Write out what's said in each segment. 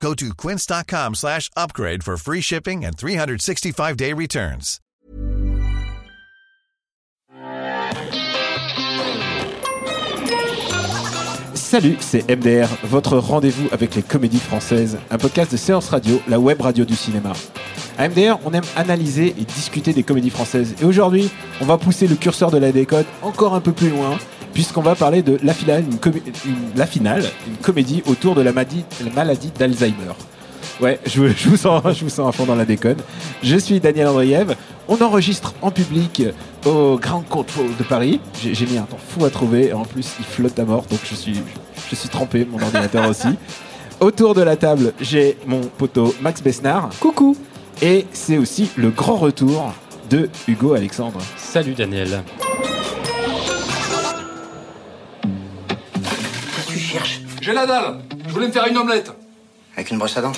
Go to quince.com slash upgrade for free shipping and 365-day returns. Salut, c'est MDR, votre rendez-vous avec les comédies françaises, un podcast de séance radio, la web radio du cinéma. À MDR, on aime analyser et discuter des comédies françaises. Et aujourd'hui, on va pousser le curseur de la décode encore un peu plus loin, puisqu'on va parler de La Finale, une, comé- une- la finale, une comédie autour de la, madi- la maladie d'Alzheimer. Ouais, je, vous- je vous sens, je vous sens à fond dans la déconne. Je suis Daniel Andriev. On enregistre en public au Grand Control de Paris. J'ai j'ai mis un temps fou à trouver. En plus, il flotte à mort, donc je suis, je suis trempé, mon ordinateur aussi. Autour de la table, j'ai mon poteau Max Besnard. Coucou. Et c'est aussi le grand retour de Hugo Alexandre. Salut Daniel. J'ai la dalle. Je voulais me faire une omelette. Avec une brosse à dents.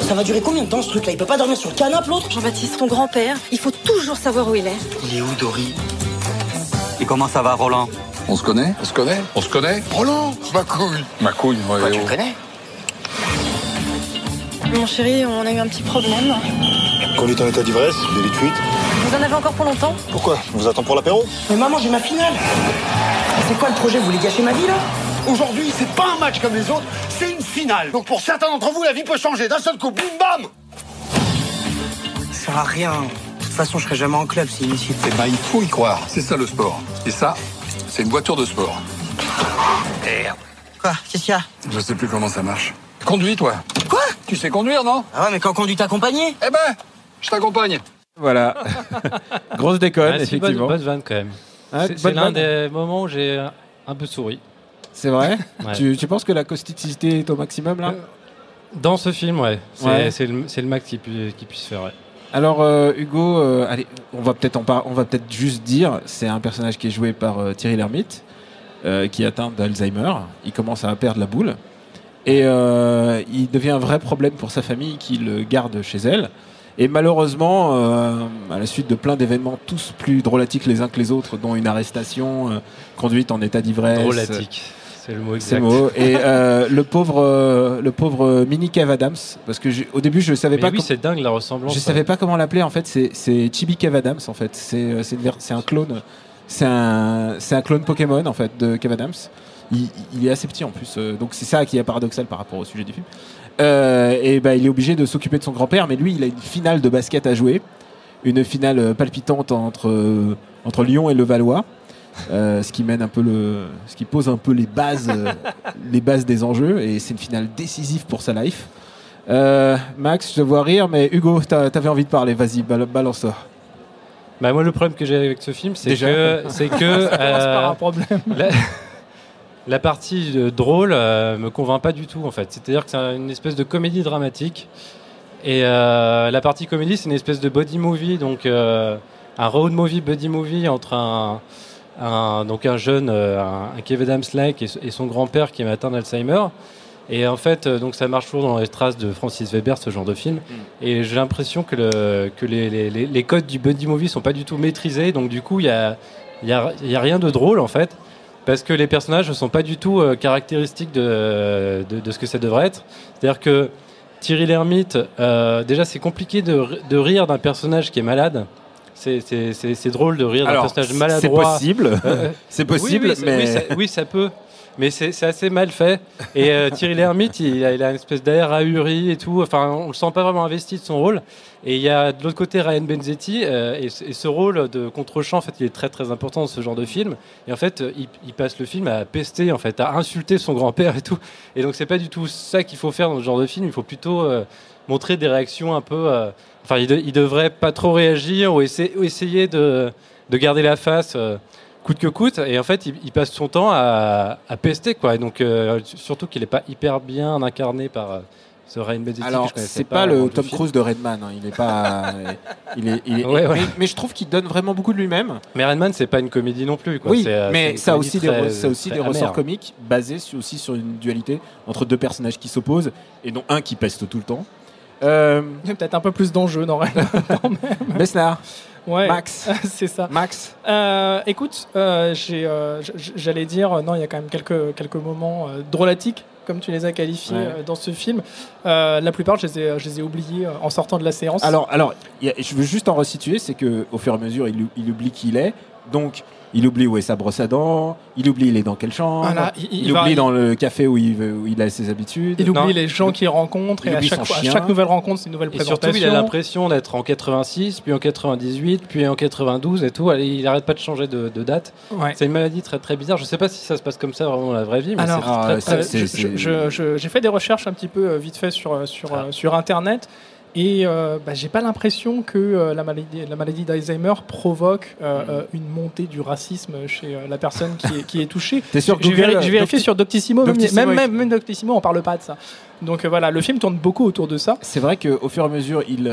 Ça va durer combien de temps ce truc là Il peut pas dormir sur le canapé l'autre? Jean-Baptiste, ton grand-père, il faut toujours savoir où il est. Il est où Dory? Et comment ça va, Roland? On se connaît? On se connaît. On se connaît? Roland! Ma couille. Ma couille, ouais, Toi tu oh. le connais? Mon chéri, on a eu un petit problème. Conduite en état d'ivresse, délit de fuite. Vous en avez encore pour longtemps? Pourquoi? On vous attend pour l'apéro? Mais maman j'ai ma finale C'est quoi le projet Vous voulez gâcher ma vie là Aujourd'hui, c'est pas un match comme les autres, c'est une finale. Donc pour certains d'entre vous, la vie peut changer d'un seul coup. Boum bam Ça sert à rien. De toute façon je serai jamais en club c'est inutile. Eh ben, il faut y croire. C'est ça le sport. Et ça, c'est une voiture de sport. Merde. Quoi Qu'est-ce qu'il y a Je sais plus comment ça marche. Conduis, toi. Quoi Tu sais conduire, non Ah ouais mais quand on conduit t'accompagner Eh ben, je t'accompagne. Voilà. Grosse déconne, Ah, c'est une bonne, effectivement. bonne vanne quand même. Ah, c'est l'un des moments où j'ai euh, un peu souri. C'est vrai? Ouais. tu, tu penses que la causticité est au maximum là? Euh, Dans ce film, ouais. C'est Ouais. le, le max qu'il pu- puisse faire. ouais. Alors euh, Hugo, euh, allez, on va peut-être en par- on va peut-être juste dire, c'est un personnage qui est joué par euh, Thierry Lhermitte, qui est atteint d'Alzheimer. Il commence à perdre la boule et il devient un vrai problème pour sa famille qui le garde chez elle. Et malheureusement, euh, à la suite de plein d'événements tous plus drôlatiques les uns que les autres, dont une arrestation, euh, conduite en état d'ivresse, Drôlatique. C'est le mot exact. le mot. Et euh, le pauvre, le pauvre mini Kev Adams, parce que au début je savais Mais pas. oui, c'est dingue la ressemblance. je savais pas comment l'appeler en fait. C'est Chibi Kev Adams en fait. C'est un clone. C'est un clone Pokémon en fait de Kev Adams. Il, il est assez petit en plus, euh, donc c'est ça qui est paradoxal par rapport au sujet du film. Euh, et ben il est obligé de s'occuper de son grand-père, mais lui il a une finale de basket à jouer, une finale euh, palpitante entre euh, entre Lyon et Levallois. Euh, ce qui mène un peu le, ce qui pose un peu les bases, les bases des enjeux, et c'est une finale décisive pour sa life. Euh, Max, je te vois rire, mais Hugo, t'as- t'avais envie de parler, vas-y, bal- balance-toi. Bah, moi, le problème que j'ai avec ce film, c'est que, c'est que euh, la, la partie euh, drôle euh, me convainc pas du tout en fait. C'est-à-dire que c'est une espèce de comédie dramatique et euh, la partie comédie, c'est une espèce de body movie, donc euh, un road movie, buddy movie entre un, un- donc un jeune, un, un Kevin Adams-like et, et son grand-père qui est atteint d'Alzheimer. Et en fait, donc ça marche toujours dans les traces de Francis Weber, ce genre de film. Et j'ai l'impression que, le, que les, les- les- les codes du buddy movie sont pas du tout maîtrisés. Donc du coup, il y a, y a rien de drôle en fait. Parce que les personnages ne sont pas du tout euh, caractéristiques de, de, de ce que ça devrait être. C'est-à-dire que Thierry Lhermitte, euh, déjà c'est compliqué de, de rire d'un personnage qui est malade. C'est- C'est c'est- c'est drôle de rire d'un personnage c'est maladroit. possible, Euh, c'est possible, oui, ça- mais oui, ça, oui, ça peut. Mais c'est assez mal fait. Et euh, Thierry Lhermitte, il a, une espèce d'air ahuri et tout. Enfin, on le sent pas vraiment investi de son rôle. Et il y a de l'autre côté Ryan Benzetti. euh, et, ce- rôle de contre-champ, en fait, il est très très important dans ce genre de film. Et en fait, euh, il, passe le film à pester, en fait, à insulter son grand-père et tout. Et donc, c'est pas du tout ça qu'il faut faire dans ce genre de film. Il faut plutôt montrer des réactions un peu. Enfin, il, de- devrait pas trop réagir ou essayer de, de garder la face. Coûte que coûte. Et en fait, il, il passe son temps à, à pester, quoi. Et donc, euh, surtout qu'il n'est pas hyper bien incarné par, euh, ce Ryan Benzetti Alors, c'est pas, avant le Tom. Cruise de Redman. hein. Il est pas. il est, il est- Ouais, ouais. Mais, mais je trouve qu'il donne vraiment beaucoup de lui-même. Mais Redman, c'est pas une comédie non plus. Quoi. Oui, euh, mais ça a aussi des, très- ça a aussi des ressorts amère. comiques basés sur, aussi sur une dualité entre deux personnages qui s'opposent et dont un qui peste tout le temps. Euh, Il y a peut-être un peu plus d'enjeux dans Redman. Besnard, Ouais, Max, c'est ça. Max. Euh, écoute, euh, j'ai, euh, j'allais dire, non, il y a quand même quelques, quelques moments drôlatiques, comme tu les as qualifiés Ouais. dans ce film. La plupart, je les ai, je les ai oubliés en sortant de la séance. Alors, alors a- je veux juste en resituer, c'est que au fur et à mesure, il, il oublie qui il est. Donc, il oublie où est sa brosse à dents, il oublie il est dans quelle chambre, Voilà, il- il, il va- oublie dans le café où il, veut- où il a ses habitudes. il oublie non, les gens qu'il rencontre il et à oublie chaque, son fois- à chaque nouvelle rencontre, c'est une nouvelle Et surtout, présentation. il a l'impression d'être en 86, puis en 98, puis en 92 et tout. Il arrête pas de changer de, de date. Ouais. C'est une maladie très très bizarre. Je sais pas si ça se passe comme ça vraiment dans la vraie vie, mais Alors, Ah, Euh, J'ai fait des recherches un petit peu euh, vite fait sur, euh, sur, euh, sur Internet et euh, bah, j'ai pas l'impression que euh, la maladie, la maladie d'Alzheimer provoque euh, euh, une montée du racisme chez la personne qui est, qui est touchée. T'es sûr Google, véri- j'ai vérifié Docti- sur Doctissimo, même- Doctissimo, même, même, même Doctissimo, on parle pas de ça. Donc voilà, le film tourne beaucoup autour de ça. C'est vrai qu'au fur et à mesure, il.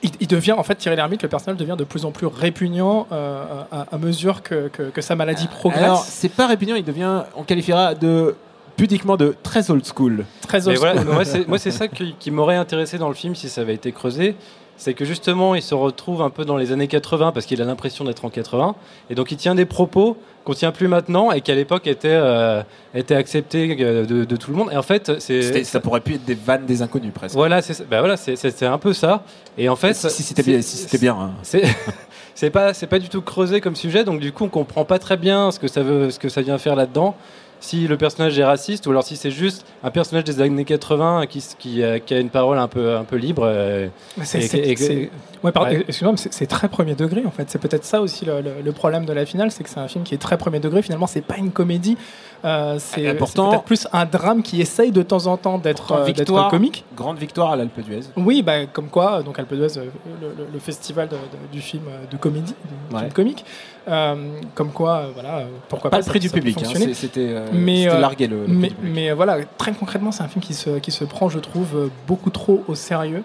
Il, il devient, en fait, Thierry Lhermitte, le personnage devient de plus en plus répugnant euh, à, à mesure que, que, que sa maladie progresse. Alors, c'est pas répugnant, il devient. On qualifiera de. Pudiquement de très old school. très Mais old voilà, school. moi, c'est, moi, c'est ça qui, qui m'aurait intéressé dans le film si ça avait été creusé. C'est que justement, il se retrouve un peu dans les années 80 parce qu'il a l'impression d'être en 80. Et donc, il tient des propos qu'on tient plus maintenant et qui à l'époque étaient, euh, étaient acceptés euh, de, de tout le monde. Et en fait, c'est. C'était- Ça pourrait pu être des vannes des inconnus presque. Voilà, c'est, bah voilà, c'est, c'est- c'est un peu ça. Et en fait. si si c'était bien, si c'était bien. hein. C'est c'est pas c'est pas du tout creusé comme sujet donc du coup on comprend pas très bien ce que ça veut ce que ça vient faire là-dedans si le personnage est raciste ou alors si c'est juste un personnage des années 80 qui s- qui, euh, qui a une parole un peu un peu libre euh, c'est- ouais, pardon, Ouais. excuse-moi, mais c'est c'est très premier degré en fait. C'est peut-être ça aussi le, le- le problème de la finale, c'est que c'est un film qui est très premier degré. Finalement, c'est pas une comédie. Euh, c'est pourtant- peut-être plus un drame qui essaye de temps en temps d'être euh, comique. Grande victoire à l'Alpe d'Huez. Oui, bah, comme quoi, donc Alpe d'Huez, euh, le, le- le festival de- de- du film euh, de comédie, du Ouais. film comique. Euh, comme quoi, euh, voilà, euh, pourquoi Pas pas. le prix ça- du public, hein, c'était euh, Mais, euh, largué le, le prix Mais, public. mais, euh, voilà, très concrètement, c'est un film qui se, qui se prend, je trouve, euh, beaucoup trop au sérieux.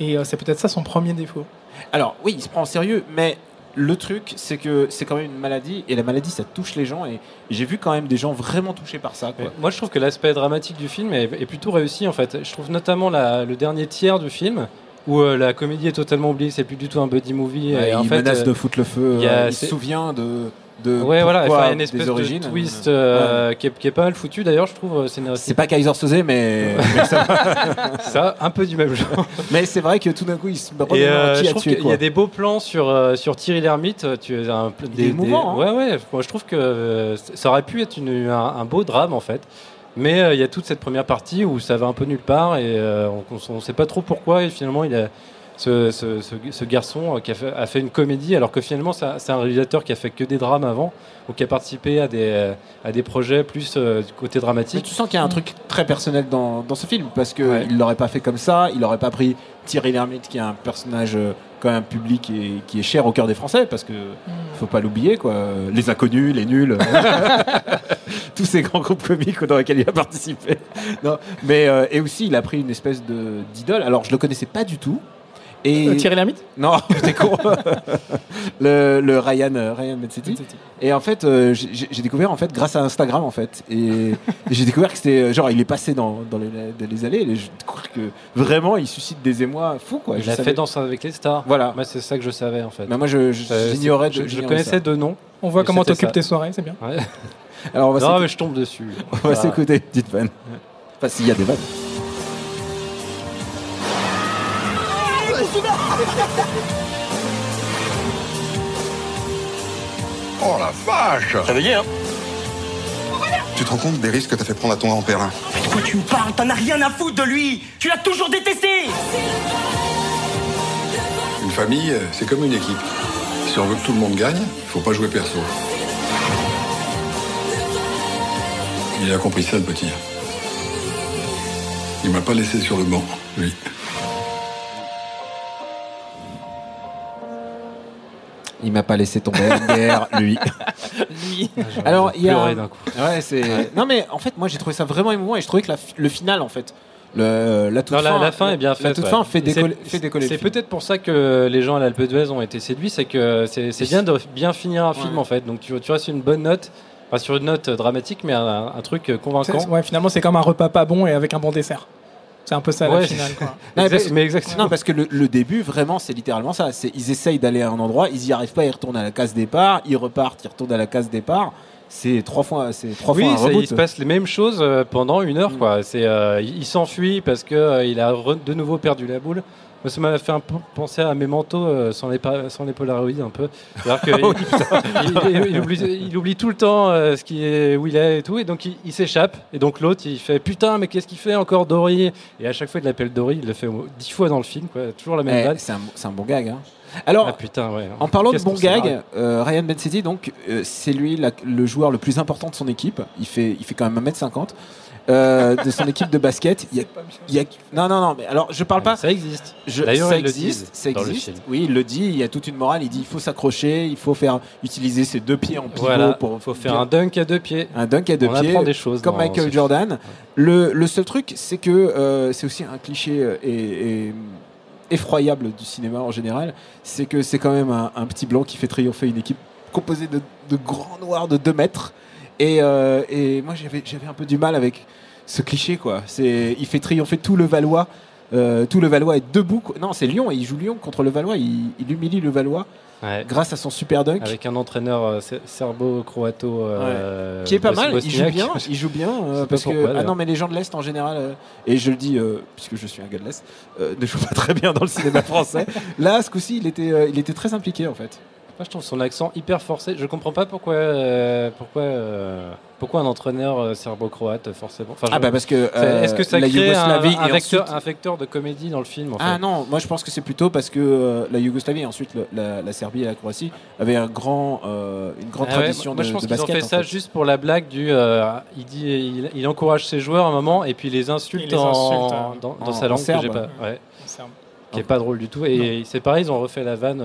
Et euh, c'est peut-être ça son premier défaut. Alors oui, il se prend en sérieux, mais le truc, c'est que c'est quand même une maladie, et la maladie, ça touche les gens, et j'ai vu quand même des gens vraiment touchés par ça. Quoi. Moi je trouve que l'aspect dramatique du film est, est plutôt réussi en fait je trouve notamment la- le dernier tiers du film où euh, la comédie est totalement oubliée c'est plus du tout un buddy movie Ouais, et en il fait menace euh, de foutre le feu, il y a- euh, il se souvient de, de ouais voilà enfin, il y a une espèce des origines. de twist euh, qui, est, qui est pas mal foutu d'ailleurs je trouve euh. C'est pas Kaiser Soze, mais, mais, ça- ça un peu du même genre mais c'est vrai que tout d'un coup, il se remémore euh, qui je a qu'il y a des beaux plans sur, euh, sur Thierry Lhermitte. Tu un, Il est émouvant, hein. Ouais, ouais. Moi, je trouve que ça aurait pu être une- un, un beau drame, en fait. Mais il y a toute cette première partie où ça va un peu nulle part et on ne sait pas trop pourquoi. Et finalement, il a, ce, ce- ce- ce garçon euh, qui a fait, a fait une comédie, alors que finalement, c'est un réalisateur qui a fait que des drames avant, ou qui a participé à des, à des projets plus euh, du côté Mais dramatique. tu sens qu'il y a un truc très personnel dans, dans ce film parce qu'il Ouais. il l'aurait pas fait comme ça, il n'aurait pas pris Thierry Lhermitte qui est un personnage euh, quand même public et qui est cher au cœur des Français parce que faut pas l'oublier quoi, les inconnus, les nuls, tous ces grands groupes comiques dans lesquels il a participé. Non, mais euh, et aussi il a pris une espèce d'idole. Alors je le connaissais pas du tout. Et Euh, Thierry Lhermitte? Non, t'es con. le, le Ryan, euh, Ryan Bensetti. Et en fait, euh, j'ai découvert en fait grâce à Instagram en fait. Et j'ai découvert que c'était genre il est passé dans, dans, les, allées. Et j'ai découvert que vraiment il suscite des émois fous quoi. il Je a savais- fait Danse avec les stars. Voilà. Moi, c'est ça que je savais, en fait. Mais moi je, je- j'ignorais. de- je, je connaissais ça. deux noms. On voit comment t'occupes tes soirées, c'est bien. Ouais. Alors on va Non, mais je tombe dessus. on va Voilà. s'écouter une petite vanne. Enfin s'il y a des vannes. Oh la vache Réveillé, hein Tu te rends compte des risques que t'as fait prendre à ton grand-père De quoi tu me parles? T'en as rien à foutre de lui Tu l'as toujours détesté Une famille, euh, c'est comme une équipe. Si on veut que tout le monde gagne, il faut pas jouer perso. Il a compris ça, le petit. Il m'a pas laissé sur le banc, lui. Il m'a pas laissé tomber MDR, lui. Lui. Alors il y a Pleurer d'un coup. Ouais, c'est. Non mais en fait, moi j'ai trouvé ça vraiment émouvant et je trouvais que la le final en fait Le, la toute Non, la- fin, la fin est bien La faite, toute ouais. fin fait C'est- décoller, fait décoller C'est peut-être pour ça que les gens à l'Alpe d'Huez ont été séduits, c'est que c'est c'est bien de bien finir un film Ouais. en fait. Donc tu, tu restes sur une bonne note, pas sur une note dramatique, mais un, un truc convaincant. C'est- Ouais, finalement, c'est comme un repas pas bon et avec un bon dessert. C'est un peu ça la Ouais, finale. c'est- Quoi. Non, Exact- mais- mais exactement. Non, parce que le, le début, vraiment, c'est littéralement ça. C'est ils essayent d'aller à un endroit, ils y arrivent pas, ils retournent à la case départ, ils repartent, ils retournent à la case départ. C'est trois fois, c'est trois oui, fois un ça, il se passe les mêmes choses euh, pendant une heure. Quoi. C'est, euh, il s'enfuit parce que euh, il a re- de nouveau perdu la boule. Moi, ça m'a fait un peu penser à Memento euh, sans, les sans les Polaroids un peu. C'est-à-dire que il, il- il oublie, il oublie tout le temps euh, ce qui est, où il est et tout, et donc il, il s'échappe. Et donc l'autre, il fait putain, mais qu'est-ce qu'il fait encore Dory? Et à chaque fois, il l'appelle Dory. Il le fait dix fois dans le film, quoi. Toujours la même Eh, c'est un, bon gag. hein. Alors, Ah, putain, ouais. en parlant de bon gag, euh, Ryan Bensetti, donc, euh, c'est lui la- le joueur le plus important de son équipe. Il fait, il fait quand même 1m50. Euh, de son équipe de basket. Il y a, il y a- non, non, non, mais alors je parle pas. Ça existe. Je- D'ailleurs, ça existe, ça existe. Oui, il le dit. Il y a toute une morale. Il dit il faut s'accrocher, il faut faire utiliser ses deux pieds en pivot Voilà, pour faut faire un dunk à deux pieds. un dunk à deux On pieds, apprend des choses comme Michael Jordan. Le, le seul truc, c'est que euh, c'est aussi un cliché euh, et, et effroyable du cinéma en général, c'est que c'est quand même un, un petit blanc qui fait triompher une équipe composée de, de grands noirs de 2 mètres. Et, euh, et moi, j'avais j'avais un peu du mal avec ce cliché, quoi. C'est, il fait triompher tout le Valois. euh, tout le Valois est debout. quoi. Non, c'est Lyon. Il joue Lyon contre le Valois. Il, il humilie le Valois Ouais. grâce à son super dunk. Avec un entraîneur euh, ser- serbo-croato. euh, qui est pas mal, il joue bien, il joue bien parce que pourquoi, ah non mais les gens de l'est en général et je le dis puisque je suis un gars de l'est ne jouent pas très bien dans le cinéma français. Là ce coup-ci il était il était très impliqué en fait. Moi, je trouve son accent hyper forcé. Je comprends pas pourquoi, euh, pourquoi, euh, pourquoi un entraîneur euh, serbo-croate forcément. Enfin, Ah bah parce que euh, Est-ce que ça la crée un, Yougoslavie un vecteur, ensuite- un vecteur de comédie dans le film en fait? Ah non, moi je pense que c'est plutôt parce que euh, la Yougoslavie et ensuite le- la, la Serbie et la Croatie avaient un grand, euh, une grande Ah ouais, tradition moi, de, je pense qu'ils ont fait en ça fait. juste pour la blague du. euh, il dit, il, il encourage ses joueurs à un moment et puis il les insulte, Il les en- insulte, euh, dans, dans en- sa en langue serbe, que j'ai pas, ouais. Qui est pas drôle du tout. Et c'est pareil, ils ont refait la vanne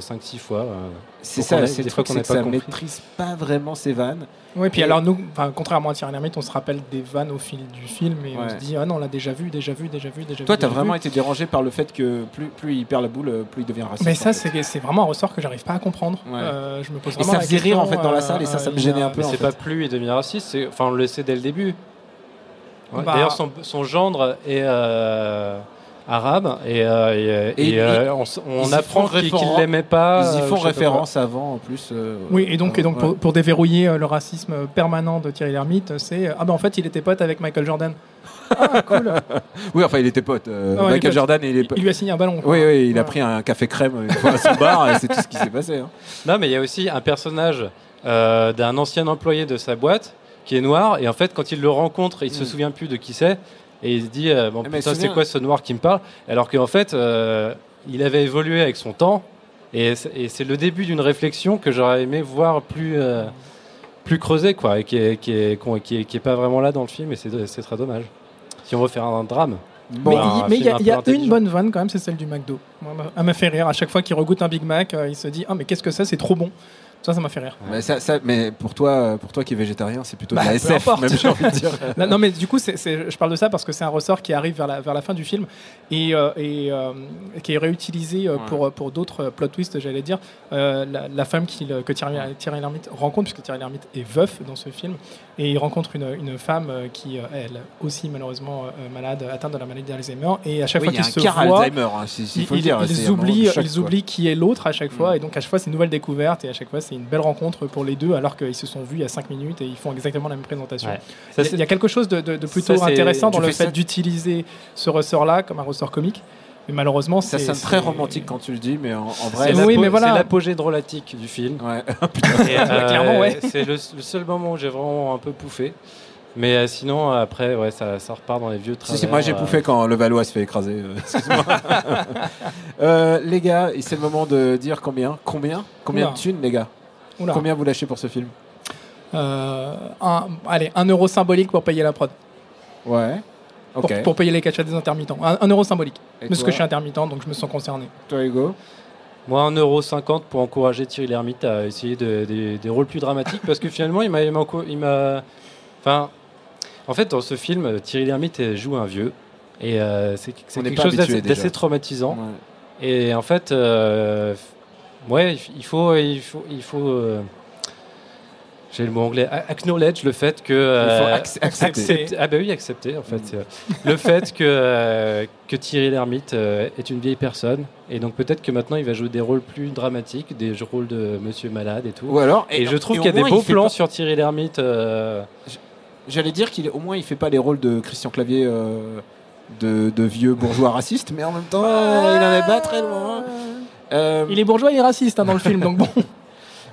5-6 fois. euh, C'est ça, c'est des le fois truc, qu'on ça maîtrise pas vraiment ses vannes. Ouais, puis Et- alors nous, enfin, contrairement à Thierry Lhermitte, on se rappelle des vannes au fil du film et on se dit ah non on l'a déjà vu, déjà vu, déjà vu, déjà Toi, vu. t'as déjà vraiment vu. été dérangé par le fait que plus, plus il perd la boule, euh, plus il devient raciste. Mais en ça fait. c'est c'est vraiment un ressort que j'arrive pas à comprendre. Ouais. Euh, je me pose Et ça faisait rire, en fait, dans la euh, salle, et ça, ça me gênait un peu. C'est pas plus il devient raciste, c'est- enfin on le sait dès le début. Bah- D'ailleurs son, son gendre est euh, arabe et, euh, et- Et et, ils- euh, on, apprend font qu'il qu'il référence- l'aimait pas. Ils y euh, font référence avant, en plus. euh, Oui, et donc, et donc ouais. pour, pour déverrouiller euh, le racisme permanent de Thierry Lhermitte, c'est euh, ah ben en fait il était pote avec Michael Jordan. Ah cool. Oui, enfin, il était pote. euh, Ah ouais, il est Michael pote. Jordan, il est Il lui a signé un ballon. quoi. Oui, oui, il a pris un café crème une fois à son bar, et c'est tout ce qui s'est passé. hein. Non, mais il y a aussi un personnage euh, d'un ancien employé de sa boîte qui est noir et en fait quand il le rencontre, il se Mm. souvient plus de qui c'est et il se dit euh, bon mais putain c'est quoi ce noir qui me parle alors qu'en fait euh, il avait évolué avec son temps et c'est le début d'une réflexion que j'aurais aimé voir plus euh, plus creusée quoi et qui est qui est qui est, qui est pas vraiment là dans le film et c'est c'est très dommage. Si on veut faire un drame. Mais Bon, mais il y a, y une bonne vanne quand même, c'est celle du McDo. Elle m'a fait rire. À chaque fois qu'il regoute un Big Mac, euh, il se dit ah mais qu'est-ce que c'est, c'est trop bon. Ça, ça m'a fait rire. mais, ça, ça- mais pour toi, pour toi qui es végétarien, c'est plutôt Bah, de la peu SF, même j'ai envie de dire. Non, non, mais du coup, c'est- c'est- je parle de ça parce que c'est un ressort qui arrive vers la, vers la fin du film et, euh, et, euh, qui est réutilisé euh, Ouais. pour, pour d'autres plot twists, j'allais dire. La, la femme que Thierry, Thierry Lhermitte rencontre, puisque Thierry Lhermitte est veuf dans ce film, et il rencontre une, une femme euh, qui, euh, elle aussi malheureusement euh, malade, atteinte de la maladie d'Alzheimer, et à chaque Oui, il fois a qu'ils se voient, hein, s'il ils, faut le ils- oublient, choc, ils oublient qui est l'autre à chaque fois, Mm. et donc à chaque fois c'est une nouvelle découverte, et à chaque fois c'est une belle rencontre pour les deux, alors qu'ils se sont vus il y a 5 minutes et ils font exactement la même présentation. Ouais. Il Ça, y a- c'est- il y a quelque chose de, de- de plutôt Ça, intéressant dans tu le fait d'utiliser ce ressort-là comme un ressort comique. Mais malheureusement, Ça c'est sonne très c'est- romantique quand tu le dis, mais en, en c'est vrai. la- oui, voilà. c'est l'apogée drôlatique du film. Ouais. Euh, clairement, ouais. C'est le, le seul moment où j'ai vraiment un peu pouffé. Mais euh, sinon, après, ouais, ça, ça repart dans les vieux travers. si, moi j'ai euh, pouffé quand le Valois se fait écraser. euh, excuse-moi. Euh, les gars, c'est le moment de dire combien Combien Combien Oula. de thunes, les gars? Oula. Combien vous lâchez pour ce film? Euh, un- allez, un euro symbolique pour payer la prod. Ouais. Pour, payer les cachets des intermittents. Un, un euro symbolique. Et Parce que je suis intermittent, donc je me sens concerné. Toi, Hugo Moi, 1,50€ pour encourager Thierry Lhermitte à essayer de- des- des rôles plus dramatiques. parce que finalement, il m'a. il Enfin. En fait, dans ce film, Thierry Lhermitte joue un vieux. Et euh, c'est quelque pas chose d'assez traumatisant. Ouais. Et en fait, euh, ouais, il faut, il faut, il faut. euh, j'ai le mot anglais. Acknowledge le fait que. euh, ac- accepter. Ah bah oui, accepter en fait. le fait que euh, que Thierry Lhermitte euh, est une vieille personne et donc peut-être que maintenant il va jouer des rôles plus dramatiques, des rôles de Monsieur Malade et tout. Ou alors, Et, je trouve qu'il y a des beaux il plans pas- sur Thierry Lhermitte. euh, J'allais dire qu'il au moins il fait pas les rôles de Christian Clavier de, de vieux bourgeois racistes, mais en même temps il en est pas très loin. Il est bourgeois et raciste hein, dans le film, donc bon.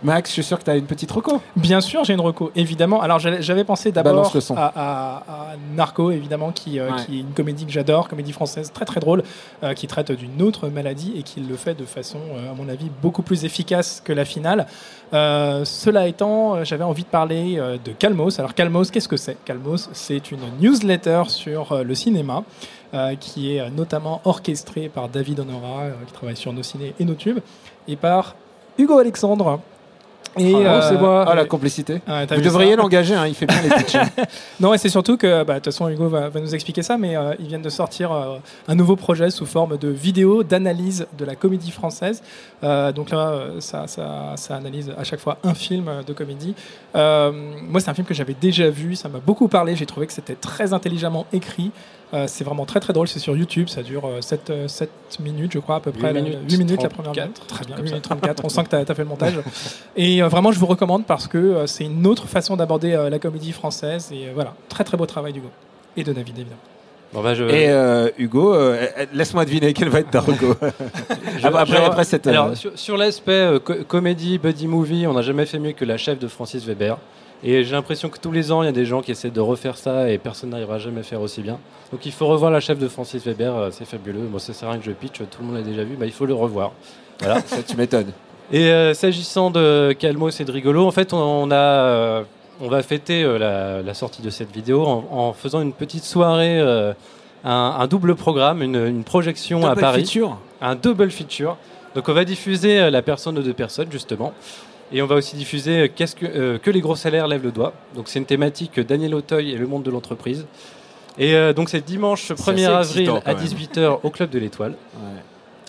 Max, je suis sûr que tu as une petite reco. Bien sûr, j'ai une reco, évidemment. Alors, j'avais pensé d'abord à, à- à Narco, évidemment, qui, euh, Ouais. qui est une comédie que j'adore, comédie française très très drôle, euh, qui traite d'une autre maladie et qui le fait de façon, euh, à mon avis, beaucoup plus efficace que la finale. Cela étant, j'avais envie de parler de Calmos. Alors, Calmos, qu'est-ce que c'est? Calmos, c'est une newsletter sur le cinéma. euh, qui est notamment orchestrée par David Honora, euh, qui travaille sur nos ciné et nos tubes, et par Hugo Alexandre. Et, Oh, euh, moi. Ah, la complicité. Ouais, t'as Vous devriez l'engager, hein, il fait bien les pitchs. hein. Non, et c'est surtout que, bah, de toute façon, Hugo va, va nous expliquer ça, mais euh, ils viennent de sortir euh, un nouveau projet sous forme de vidéo d'analyse de la comédie française. Euh, donc là, ça, ça, ça analyse à chaque fois un film de comédie. Euh, moi, c'est un film que j'avais déjà vu, ça m'a beaucoup parlé, j'ai trouvé que c'était très intelligemment écrit. Euh, c'est vraiment très très drôle, c'est sur YouTube, ça dure euh, 7, minutes, je crois, à peu près. 8 la- minutes 8 minutes la première 34, minute. Très bien, comme 8 ça. minutes 34. On sent que tu as, fait le montage. Et euh, vraiment, je vous recommande parce que euh, c'est une autre façon d'aborder euh, la comédie française. Et euh, voilà, très très beau travail d'Hugo. Et de David, évidemment. Bon, bah, je- Et euh, Hugo, euh, euh, laisse-moi deviner quelle va être ta reco. Après, je- après cette. euh, Alors, sur, sur l'aspect euh, co- comédie, buddy movie, on n'a jamais fait mieux que La chef de Francis Weber. Et j'ai l'impression que tous les ans, il y a des gens qui essaient de refaire ça et personne n'arrivera jamais à faire aussi bien. Donc il faut revoir La chef de Francis Weber, euh, c'est fabuleux. Bon, ça sert à rien que je pitch, tout le monde l'a déjà vu, bah, il faut le revoir. Voilà. ça, tu m'étonnes. Et euh, s'agissant de Calmos et de Rigolo, en fait, on, on a, euh, on va fêter euh, la, la sortie de cette vidéo en, en faisant une petite soirée, un, un double programme, une, une projection à Double Paris. feature. Un double feature. Donc on va diffuser la personne de deux personnes, justement. Et on va aussi diffuser euh, qu'est-ce que, euh, que les gros salaires lèvent le doigt. Donc c'est une thématique euh, Daniel Auteuil et le monde de l'entreprise. Et euh, donc c'est dimanche 1er assez avril à quand même. 18h au Club de l'Étoile. Ouais.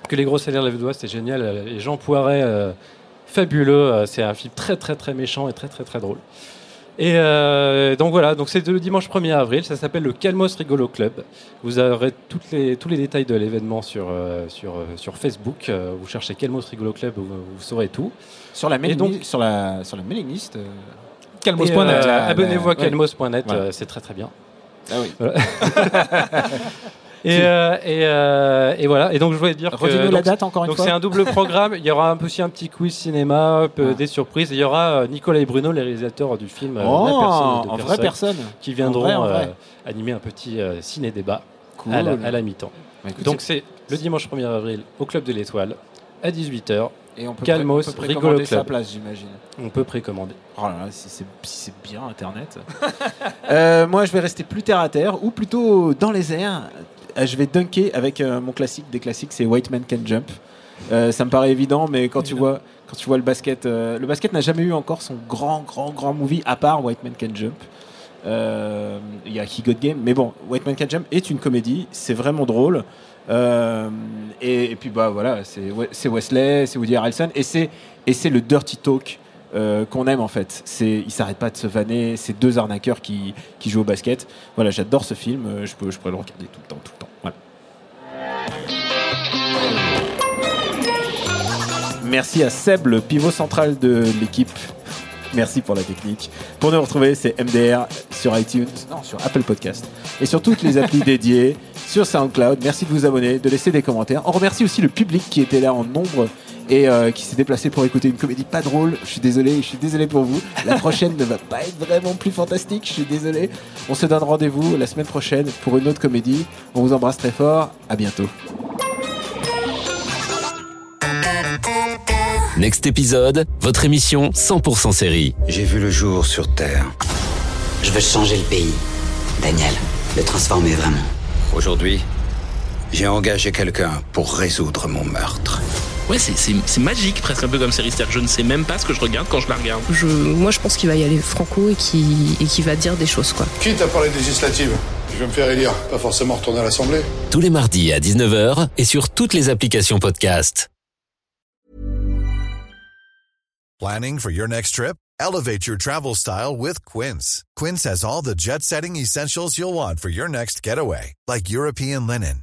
Que les gros salaires lèvent le doigt, c'est génial. Et Jean Poiret, euh, fabuleux. C'est un film très très très méchant et très très très drôle. Et euh, donc voilà, donc c'est le dimanche 1er avril, ça s'appelle le Calmos Rigolo Club. Vous aurez toutes les, tous les détails de l'événement sur, euh, sur, euh, sur Facebook. Vous cherchez Calmos Rigolo Club, vous, vous saurez tout. Sur la mailing, donc- sur la, sur la mailing list. Calmos.net. Abonnez-vous à calmos.net, c'est très très bien. Ah oui. Voilà. et, euh, et, euh, et voilà, et donc je voulais dire que la donc, date encore une donc fois. c'est un double programme. Il y aura un aussi un petit quiz cinéma, peu- Ah. des surprises. Et il y aura euh, Nicolas et Bruno, les réalisateurs du film euh, Oh, La personne de en vraie personne. qui viendront En vrai, en vrai. euh, animer un petit euh, ciné-débat Cool. à la, à la mi-temps. Bah, Donc c'est le dimanche 1er avril au Club de l'Étoile à 18h. et on peut, Calmos, on peut Rigolo précommander sa place, j'imagine. On peut précommander. Oh là là, si c'est si bien Internet. Euh, moi, je vais rester plus terre à terre, ou plutôt dans les airs. Euh, Je vais dunker avec euh, mon classique des classiques, c'est White Man Can Jump. Euh, ça me paraît évident, mais quand tu vois, quand tu vois le basket, euh, le basket n'a jamais eu encore son grand, grand, grand movie à part White Man Can Jump. Il y a He Got Game, mais bon, White Man Can Jump est une comédie, c'est vraiment drôle. Et, et puis bah voilà, c'est Wesley, c'est Woody Harrelson, et c'est et c'est le dirty talk euh, qu'on aime en fait. C'est, ils s'arrêtent pas de se vanner. C'est deux arnaqueurs qui, qui jouent au basket. Voilà, j'adore ce film. Euh, Je peux, je pourrais le regarder tout le temps, tout le temps. Voilà. Merci à Seb, le pivot central de l'équipe. Merci pour la technique. Pour nous retrouver, c'est MDR sur iTunes, non, sur Apple Podcast et sur toutes les applis dédiées, sur SoundCloud. Merci de vous abonner, de laisser des commentaires. On remercie aussi le public qui était là en nombre et euh, qui s'est déplacé pour écouter une comédie pas drôle. Je suis désolé, je suis désolé pour vous. La prochaine ne va pas être vraiment plus fantastique. Je suis désolé. On se donne rendez-vous la semaine prochaine pour une autre comédie. On vous embrasse très fort. À bientôt. Next épisode, votre émission 100% série. J'ai vu le jour sur Terre. Je veux changer le pays. Daniel, le transformer vraiment. Aujourd'hui, j'ai engagé quelqu'un pour résoudre mon meurtre. Ouais, c'est magique, presque un peu comme série. C'est-à-dire je ne sais même pas ce que je regarde quand je la regarde. Je, moi, je pense qu'il va y aller franco et qu'il va dire des choses, quoi. Qui t'a parlé législative Je vais me faire élire, pas forcément retourner à l'Assemblée. Tous les mardis à 19h et sur toutes les applications podcast. Planning for your next trip? Elevate your travel style with Quince. Quince has all the jet-setting essentials you'll want for your next getaway, like European linen